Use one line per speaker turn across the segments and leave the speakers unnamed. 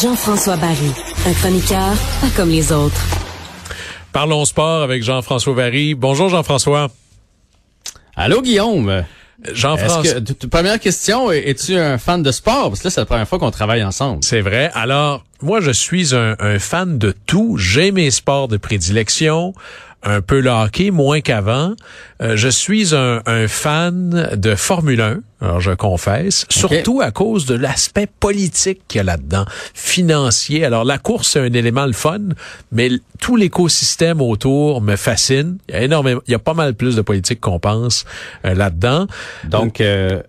Jean-François Barry, un chroniqueur pas comme les autres.
Parlons sport avec Jean-François Barry. Bonjour Jean-François.
Allô Guillaume.
Jean-François.
Première question, es-tu un fan de sport? Parce que là, c'est la première fois qu'on travaille ensemble.
C'est vrai. Alors, moi, je suis un, un fan de tout. J'ai mes sports de prédilection un peu le hockey, moins qu'avant. Euh, je suis un, un, fan de Formule 1, alors je confesse, surtout à cause de l'aspect politique qu'il y a là-dedans, financier. Alors la course, c'est un élément le fun, mais tout l'écosystème autour me fascine. Il y a énormément, il y a pas mal plus de politique qu'on pense euh, là-dedans.
Donc, euh,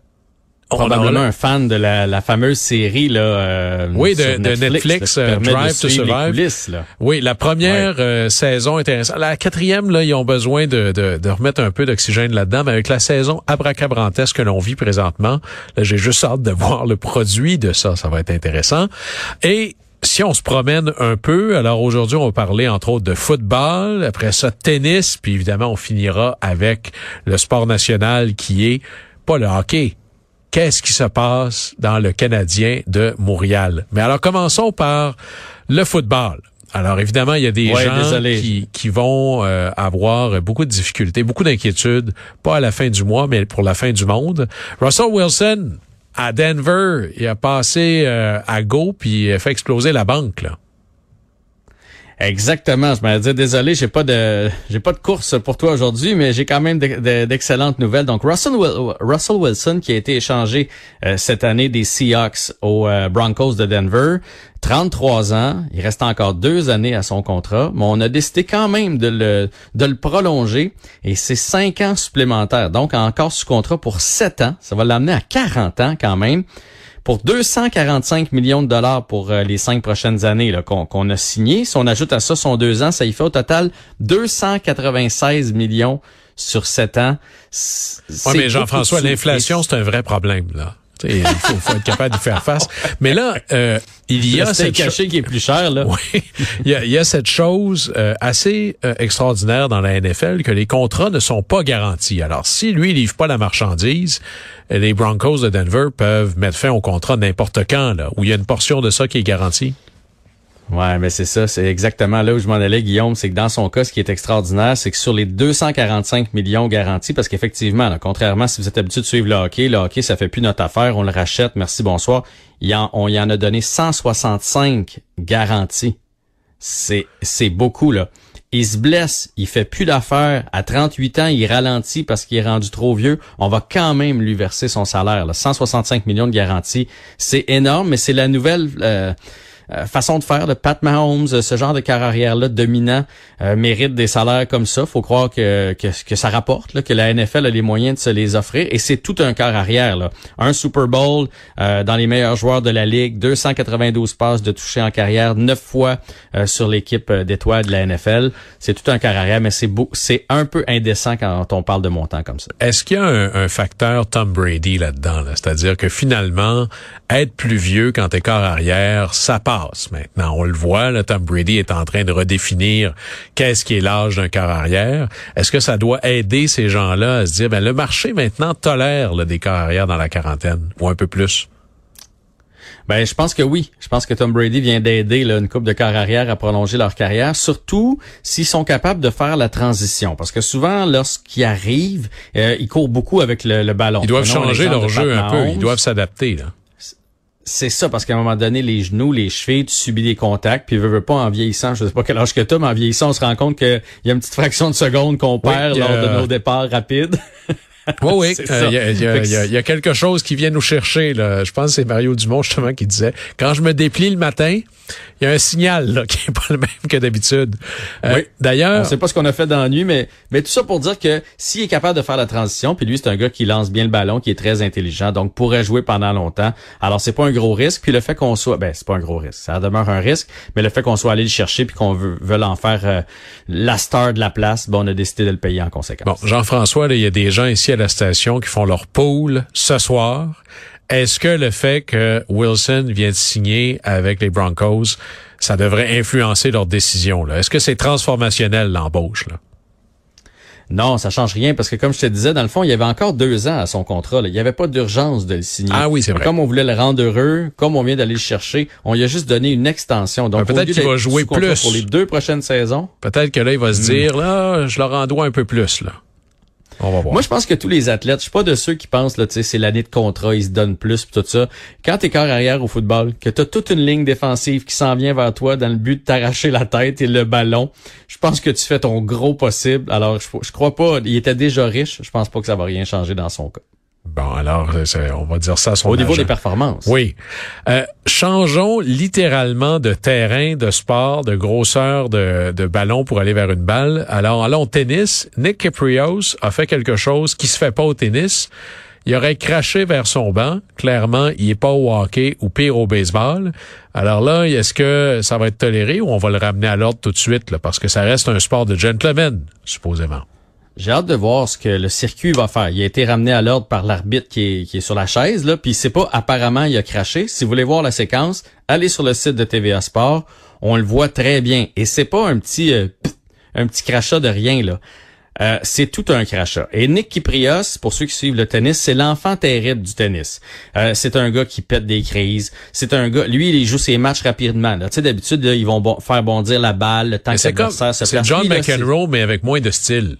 probablement un fan de la, la fameuse série là. Euh,
oui, de Netflix, euh, Drive to Survive. Oui, la première euh, saison intéressante. La quatrième là, ils ont besoin de, de, de remettre un peu d'oxygène là-dedans, mais avec la saison abracabrantesque que l'on vit présentement, là, j'ai juste hâte de voir le produit de ça. Ça va être intéressant. Et si on se promène un peu, alors aujourd'hui, on va parler entre autres de football, après ça tennis, puis évidemment, on finira avec le sport national qui est pas le hockey, qu'est-ce qui se passe dans le Canadien de Montréal? Mais alors commençons par le football. Alors évidemment, il y a des gens qui, qui, vont euh, avoir beaucoup de difficultés, beaucoup d'inquiétudes, pas à la fin du mois, mais pour la fin du monde. Russell Wilson à Denver, il a passé euh, à go puis il a fait exploser la banque là.
Exactement. Je me disais désolé, j'ai pas de j'ai pas de course pour toi aujourd'hui, mais j'ai quand même d'excellentes nouvelles. Donc Russell, Russell Wilson qui a été échangé euh, cette année des Seahawks aux euh, Broncos de Denver, 33 ans, il reste encore deux années à son contrat, mais on a décidé quand même de le de le prolonger et c'est cinq ans supplémentaires. Donc encore sous contrat pour sept ans, ça va l'amener à 40 ans quand même pour 245 millions de dollars pour euh, les cinq prochaines années qu'on a signé. Si on ajoute à ça son deux ans, ça y fait au total 296 millions sur sept ans.
Oui, mais Jean-François, l'inflation, c'est un vrai problème, là. Il faut, être capable de faire face. Mais là, euh, il y a
cette caché qui est plus cher là.
Oui, il y a, cette chose euh, assez euh, extraordinaire dans la NFL que les contrats ne sont pas garantis. Alors, si lui il livre pas la marchandise, les Broncos de Denver peuvent mettre fin au contrat n'importe quand là, où il y a une portion de ça qui est garantie.
Ouais, mais c'est ça, c'est exactement là où je m'en allais, Guillaume. C'est que dans son cas, ce qui est extraordinaire, c'est que sur les 245 millions garantis, parce qu'effectivement, contrairement si vous êtes habitué de suivre le hockey, le hockey, ça fait plus notre affaire, on le rachète, merci, bonsoir. Il en, on y en a donné 165 garantis. C'est, c'est beaucoup, là. Il se blesse, il fait plus d'affaires. À 38 ans, il ralentit parce qu'il est rendu trop vieux. On va quand même lui verser son salaire. Là. 165 millions de garanties. C'est énorme, mais c'est la nouvelle... Euh, euh, façon de faire de Pat Mahomes, euh, ce genre de carrière-là dominant euh, mérite des salaires comme ça. Faut croire que, que, ça rapporte, là, que la NFL a les moyens de se les offrir. Et c'est tout un quart arrière. Là. Un Super Bowl dans les meilleurs joueurs de la Ligue, 292 passes de toucher en carrière, neuf fois sur l'équipe d'étoiles de la NFL. C'est tout un quart arrière, mais c'est beau, c'est un peu indécent quand on parle de montant comme ça.
Est-ce qu'il y a un, facteur Tom Brady là-dedans? Là? cest à dire que finalement, être plus vieux quand t'es quart arrière, ça passe maintenant. On le voit, là, Tom Brady est en train de redéfinir qu'est-ce qui est l'âge d'un quart arrière. Est-ce que ça doit aider ces gens-là à se dire, ben, le marché maintenant tolère des quarts arrière dans la quarantaine ou un peu plus?
Ben, je pense que oui. Je pense que Tom Brady vient d'aider une coupe de quart arrière à prolonger leur carrière, surtout s'ils sont capables de faire la transition. Parce que souvent, lorsqu'ils arrivent, euh, ils courent beaucoup avec le, ballon.
Ils doivent changer leur jeu un peu. Ils doivent s'adapter. là.
C'est ça, parce qu'à un moment donné, les genoux, les chevilles, tu subis des contacts, puis veux, veux pas en vieillissant, je sais pas quel âge que tu mais en vieillissant, on se rend compte qu'il y a une petite fraction de seconde qu'on perd lors de nos départs rapides.
Oui, oui. Il y, a quelque chose qui vient nous chercher. Là. Je pense que c'est Mario Dumont justement qui disait, quand je me déplie le matin, il y a un signal là, qui est pas le même que d'habitude.
Euh, oui. D'ailleurs, on sait pas ce qu'on a fait dans la nuit, mais mais tout ça pour dire que s'il est capable de faire la transition, puis lui c'est un gars qui lance bien le ballon, qui est très intelligent, donc pourrait jouer pendant longtemps. Alors c'est pas un gros risque. Puis le fait qu'on soit, ben c'est pas un gros risque, ça demeure un risque, mais le fait qu'on soit allé le chercher puis qu'on veut, veut en faire euh, la star de la place, bon on a décidé de le payer en conséquence.
Bon, Jean-François, il y a des gens ici à la station qui font leur pool ce soir. Est-ce que le fait que Wilson vient de signer avec les Broncos, ça devrait influencer leur décision? Est-ce que c'est transformationnel l'embauche? Là?
Non, ça change rien parce que comme je te disais, dans le fond, il y avait encore deux ans à son contrat. Il n'y avait pas d'urgence de le signer.
Ah oui, c'est vrai.
Comme on voulait le rendre heureux, comme on vient d'aller le chercher, on lui a juste donné une extension. Donc
peut-être qu'il va jouer plus
pour les deux prochaines saisons.
Peut-être que là, il va se hmm. dire là, je leur en dois un peu plus là.
Moi, je pense que tous les athlètes, je suis pas de ceux qui pensent, là, tu sais, c'est l'année de contrat, ils se donnent plus, pis tout ça. Quand t'es corps arrière au football, que t'as toute une ligne défensive qui s'en vient vers toi dans le but de t'arracher la tête et le ballon, je pense que tu fais ton gros possible. Alors, je, je crois pas, il était déjà riche, je pense pas que ça va rien changer dans son cas.
Bon, alors, on va dire ça à son
Au niveau des performances.
Oui. Euh, changeons littéralement de terrain, de sport, de grosseur de, de ballon pour aller vers une balle. Alors, allons au tennis. Nick Caprios a fait quelque chose qui se fait pas au tennis. Il aurait craché vers son banc. Clairement, il est pas au hockey ou pire au baseball. Alors là, est-ce que ça va être toléré ou on va le ramener à l'ordre tout de suite, là, parce que ça reste un sport de gentleman, supposément.
J'ai hâte de voir ce que le circuit va faire. Il a été ramené à l'ordre par l'arbitre qui est, qui est sur la chaise, là, puis c'est pas apparemment il a craché. Si vous voulez voir la séquence, allez sur le site de TVA Sport. On le voit très bien. Et c'est pas un petit euh, un petit crachat de rien, là. Euh, c'est tout un crachat. Et Nick Kyprios, pour ceux qui suivent le tennis, c'est l'enfant terrible du tennis. Euh, c'est un gars qui pète des crises. C'est un gars, lui, il joue ses matchs rapidement. Tu sais, d'habitude, ils vont faire bondir la balle, le temps que l'adversaire se
C'est John McEnroe, mais avec moins de style.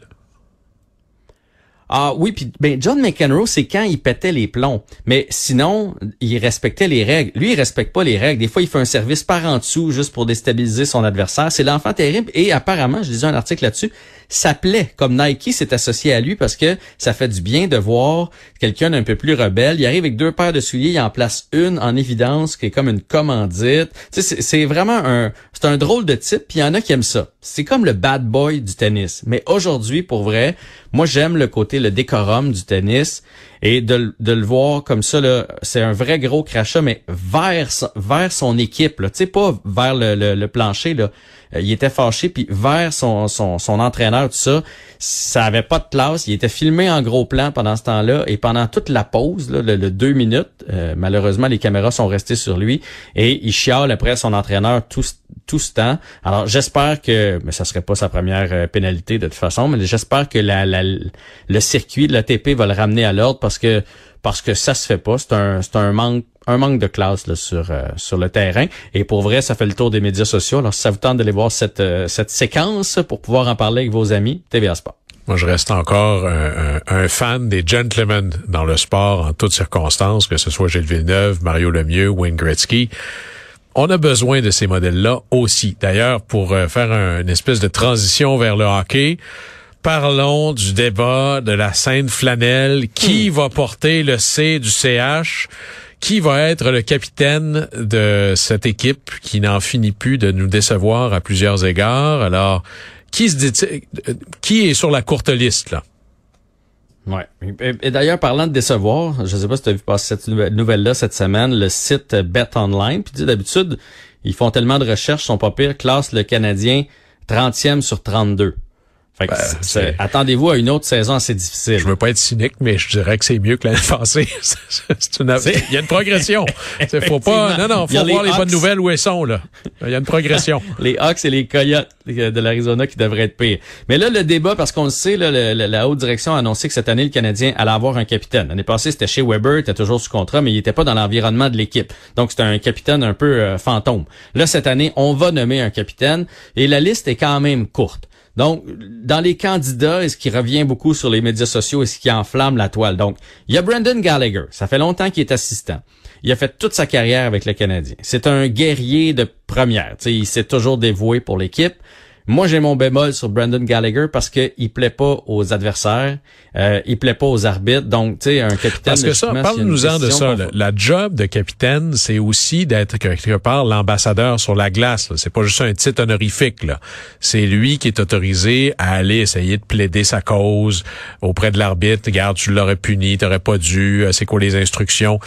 Ah oui, puis ben John McEnroe, c'est quand il pétait les plombs. Mais sinon, il respectait les règles. Lui, il respecte pas les règles. Des fois, il fait un service par en dessous juste pour déstabiliser son adversaire. C'est l'enfant terrible. Et apparemment, je lisais un article là-dessus, ça plaît. Comme Nike s'est associé à lui parce que ça fait du bien de voir quelqu'un d'un peu plus rebelle. Il arrive avec deux paires de souliers, il en place une en évidence qui est comme une commandite. c'est vraiment un, c'est un drôle de type. Puis il y en a qui aiment ça. C'est comme le bad boy du tennis. Mais aujourd'hui, pour vrai, moi j'aime le côté le décorum du tennis et de, le voir comme ça là, c'est un vrai gros crachat, mais vers vers son équipe tu sais pas vers le, le plancher là. Euh, il était fâché, puis vers son, son, son entraîneur, tout ça, ça avait pas de classe. Il était filmé en gros plan pendant ce temps-là, et pendant toute la pause, là, le, deux minutes, euh, malheureusement, les caméras sont restées sur lui, et il chiale après son entraîneur tout, tout ce temps. Alors, j'espère que, mais ça serait pas sa première euh, pénalité de toute façon, mais j'espère que le circuit de l'ATP va le ramener à l'ordre parce que parce que ça se fait pas. C'est un, c'est un manque un manque de classe là, sur euh, sur le terrain. Et pour vrai, ça fait le tour des médias sociaux. Alors, si ça vous tente d'aller voir cette, euh, cette séquence pour pouvoir en parler avec vos amis, TVA Sport.
Moi, je reste encore un, fan des gentlemen dans le sport en toutes circonstances, que ce soit Gilles Villeneuve, Mario Lemieux, Wayne Gretzky. On a besoin de ces modèles-là aussi. D'ailleurs, pour euh, faire une espèce de transition vers le hockey, parlons du débat de la scène flanelle. Qui hmm. va porter le C du CH? Qui va être le capitaine de cette équipe qui n'en finit plus de nous décevoir à plusieurs égards? Alors, qui se dit, qui est sur la courte liste là?
Ouais. Et, d'ailleurs, parlant de décevoir, je sais pas si tu as vu passer cette nouvelle-là cette semaine, le site Bet Online. Puis d'habitude, ils font tellement de recherches, sont pas pires, classe le Canadien 30e sur 32. Ben, attendez-vous à une autre saison assez difficile.
Je veux pas être cynique, mais je dirais que c'est mieux que l'année passée. Il y a une progression. faut pas. Non, non, faut voir les, bonnes nouvelles où elles sont là. Il y a une progression.
les Hawks et les Coyotes de l'Arizona qui devraient être pires. Mais là, le débat, parce qu'on le sait, là, la haute direction a annoncé que cette année, le Canadien allait avoir un capitaine. L'année passée, c'était chez Weber, il était toujours sous contrat, mais il était pas dans l'environnement de l'équipe. Donc, c'était un capitaine un peu euh, fantôme. Là, cette année, on va nommer un capitaine et la liste est quand même courte. Donc, dans les candidats, et ce qui revient beaucoup sur les médias sociaux et ce qui enflamme la toile. Donc, il y a Brandon Gallagher. Ça fait longtemps qu'il est assistant. Il a fait toute sa carrière avec le Canadien. C'est un guerrier de première. sais, il s'est toujours dévoué pour l'équipe. Moi, j'ai mon bémol sur Brandon Gallagher parce que il plaît pas aux adversaires, euh, il plaît pas aux arbitres. Donc, tu sais, un capitaine.
Parce que ça, parle-nous-en de ça. La job de capitaine, c'est aussi d'être quelque part l'ambassadeur sur la glace. C'est pas juste un titre honorifique. Là. C'est lui qui est autorisé à aller essayer de plaider sa cause auprès de l'arbitre. Regarde, tu l'aurais puni, t'aurais pas dû. Euh, c'est quoi les instructions?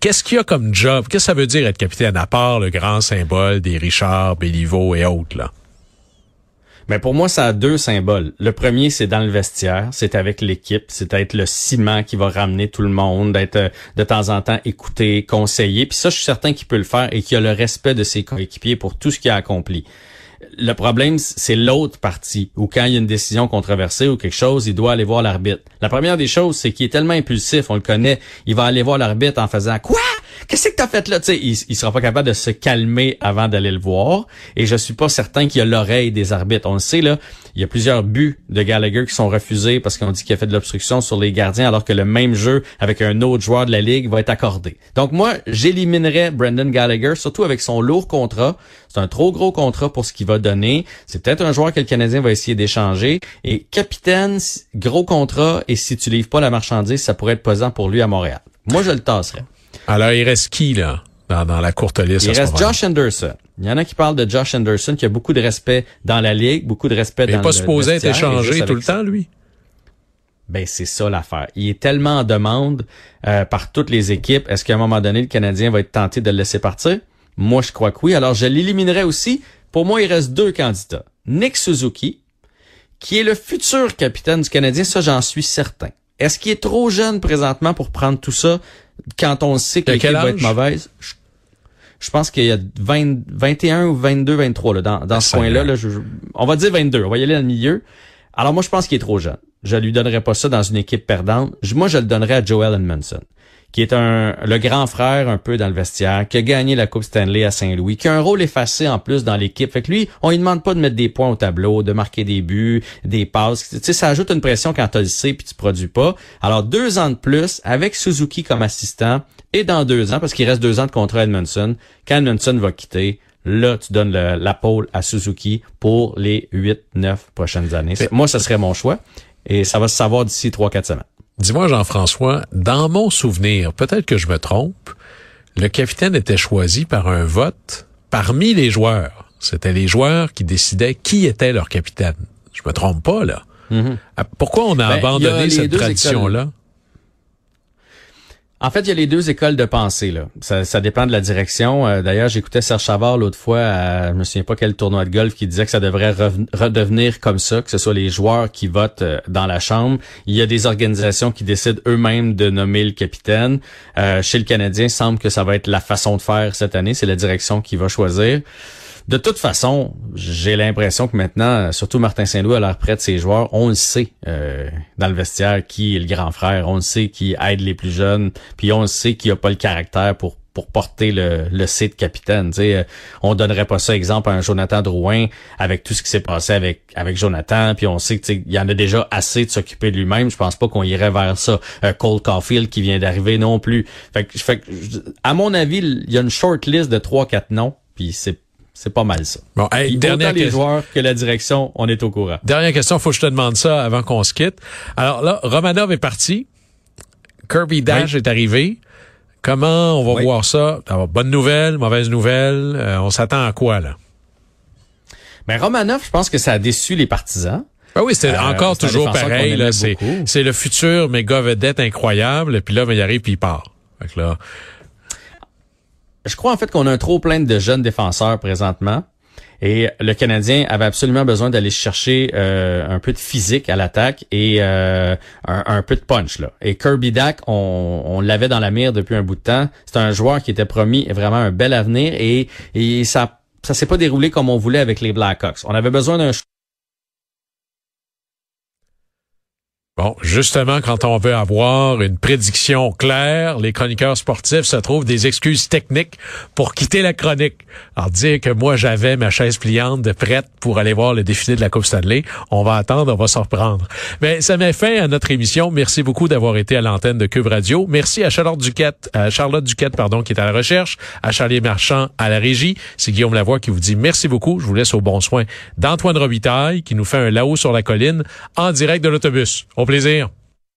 Qu'est-ce qu'il y a comme job? Qu'est-ce que ça veut dire être capitaine, à part le grand symbole des Richard, Béliveau et autres, là?
Mais pour moi, ça a deux symboles. Le premier, c'est dans le vestiaire, c'est avec l'équipe, c'est être le ciment qui va ramener tout le monde, d'être euh, de temps en temps écouté, conseillé. Puis ça, je suis certain qu'il peut le faire et qu'il a le respect de ses coéquipiers pour tout ce qu'il a accompli. Le problème, c'est l'autre partie, où quand il y a une décision controversée ou quelque chose, il doit aller voir l'arbitre. La première des choses, c'est qu'il est tellement impulsif, on le connaît, il va aller voir l'arbitre en faisant « Quoi? Qu'est-ce que t'as fait là? » Tu sais, il, il sera pas capable de se calmer avant d'aller le voir. Et je suis pas certain qu'il a l'oreille des arbitres. On le sait, là, il y a plusieurs buts de Gallagher qui sont refusés parce qu'on dit qu'il a fait de l'obstruction sur les gardiens, alors que le même jeu avec un autre joueur de la Ligue va être accordé. Donc moi, j'éliminerais Brendan Gallagher, surtout avec son lourd contrat. C'est un trop gros contrat pour ce qu'il va donner. C'est peut-être un joueur que le Canadien va essayer d'échanger. Et capitaine, gros contrat, et si tu livres pas la marchandise, ça pourrait être pesant pour lui à Montréal. Moi, je le tasserais.
Alors, il reste qui, là, dans, dans la courte liste?
Il reste Josh Anderson. Il y en a qui parlent de Josh Anderson, qui a beaucoup de respect dans la ligue, beaucoup de respect dans le Il n'est
pas supposé être échangé tout le temps, lui?
Ben c'est ça l'affaire. Il est tellement en demande euh, par toutes les équipes. Est-ce qu'à un moment donné, le Canadien va être tenté de le laisser partir? Moi, je crois que oui. Alors, je l'éliminerai aussi. Pour moi, il reste deux candidats. Nick Suzuki, qui est le futur capitaine du Canadien, ça j'en suis certain. Est-ce qu'il est trop jeune présentement pour prendre tout ça? Quand on sait que l'équipe va être mauvaise? Je pense qu'il y a 20, 21 ou 22, 23 là, dans, dans ce coin-là. Là, on va dire 22. On va y aller dans le milieu. Alors moi, je pense qu'il est trop jeune. Je lui donnerais pas ça dans une équipe perdante. Moi, je le donnerais à Joel Edmondson qui est un le grand frère un peu dans le vestiaire, qui a gagné la Coupe Stanley à Saint-Louis, qui a un rôle effacé en plus dans l'équipe. Fait que lui, on lui demande pas de mettre des points au tableau, de marquer des buts, des passes. Tu sais, ça ajoute une pression quand tu le sais puis tu produis pas. Alors deux ans de plus avec Suzuki comme assistant et dans deux ans parce qu'il reste deux ans de contrat à Edmondson. Quand Edmondson va quitter, là, tu donnes la pôle à Suzuki pour les 8-9 prochaines années. Moi, ce serait mon choix. Et ça va se savoir d'ici 3-4 semaines.
Dis-moi, Jean-François, dans mon souvenir, peut-être que je me trompe, le capitaine était choisi par un vote parmi les joueurs. C'était les joueurs qui décidaient qui était leur capitaine. Je me trompe pas, là. Mm-hmm. Ah, pourquoi on a ben, abandonné cette tradition-là?
En fait, il y a les deux écoles de pensée. Là. Ça, dépend de la direction. Euh, d'ailleurs, j'écoutais Serge Chavard l'autre fois, à, je me souviens pas quel tournoi de golf, qui disait que ça devrait redevenir comme ça, que ce soit les joueurs qui votent euh, dans la Chambre. Il y a des organisations qui décident eux-mêmes de nommer le capitaine. Euh, chez le Canadien, il semble que ça va être la façon de faire cette année. C'est la direction qui va choisir. De toute façon, j'ai l'impression que maintenant, surtout Martin Saint-Louis à l'air près de ses joueurs, on le sait euh, dans le vestiaire qui est le grand frère, on le sait qui aide les plus jeunes, puis on le sait qui a pas le caractère pour pour porter le, le C de capitaine. euh, on donnerait pas ça exemple à un Jonathan Drouin avec tout ce qui s'est passé avec avec Jonathan, puis on sait qu'il y en a déjà assez de s'occuper de lui-même. Je pense pas qu'on irait vers ça. Euh, Cole Caulfield qui vient d'arriver non plus. Fait que, fait à mon avis, il y a une short list de trois quatre noms, puis c'est c'est pas mal ça.
Bon, hey, dernière
les joueurs que la direction, on est au courant.
Dernière question, faut que je te demande ça avant qu'on se quitte. Alors là, Romanov est parti. Kirby Dash est arrivé. Comment on va voir ça? Alors, bonne nouvelle, mauvaise nouvelle. Euh, on s'attend à quoi, là?
Ben, Romanov, je pense que ça a déçu les partisans.
Ah oui, c'est euh, encore toujours pareil. C'est, le futur méga vedette incroyable. Et puis là, ben, il arrive puis il part. Fait que là,
je crois en fait qu'on a un trop plein de jeunes défenseurs présentement. Et le Canadien avait absolument besoin d'aller chercher euh, un peu de physique à l'attaque et euh, un, peu de punch. Là. Et Kirby Dack, on, l'avait dans la mire depuis un bout de temps. C'est un joueur qui était promis vraiment un bel avenir et, et ça ça s'est pas déroulé comme on voulait avec les Blackhawks. On avait besoin d'un
Bon, justement, quand on veut avoir une prédiction claire, les chroniqueurs sportifs se trouvent des excuses techniques pour quitter la chronique. Alors, dire que moi, j'avais ma chaise pliante de prête pour aller voir le défilé de la Coupe Stanley, on va attendre, on va s'en reprendre. Mais ça met fin à notre émission. Merci beaucoup d'avoir été à l'antenne de Cube Radio. Merci à Charlotte Duquette, à Charlotte Duquette, pardon, qui est à la recherche, à Charlie Marchand à la régie. C'est Guillaume Lavoie qui vous dit merci beaucoup. Je vous laisse au bon soin d'Antoine Robitaille, qui nous fait un là-haut sur la colline en direct de l'autobus. Au plaisir.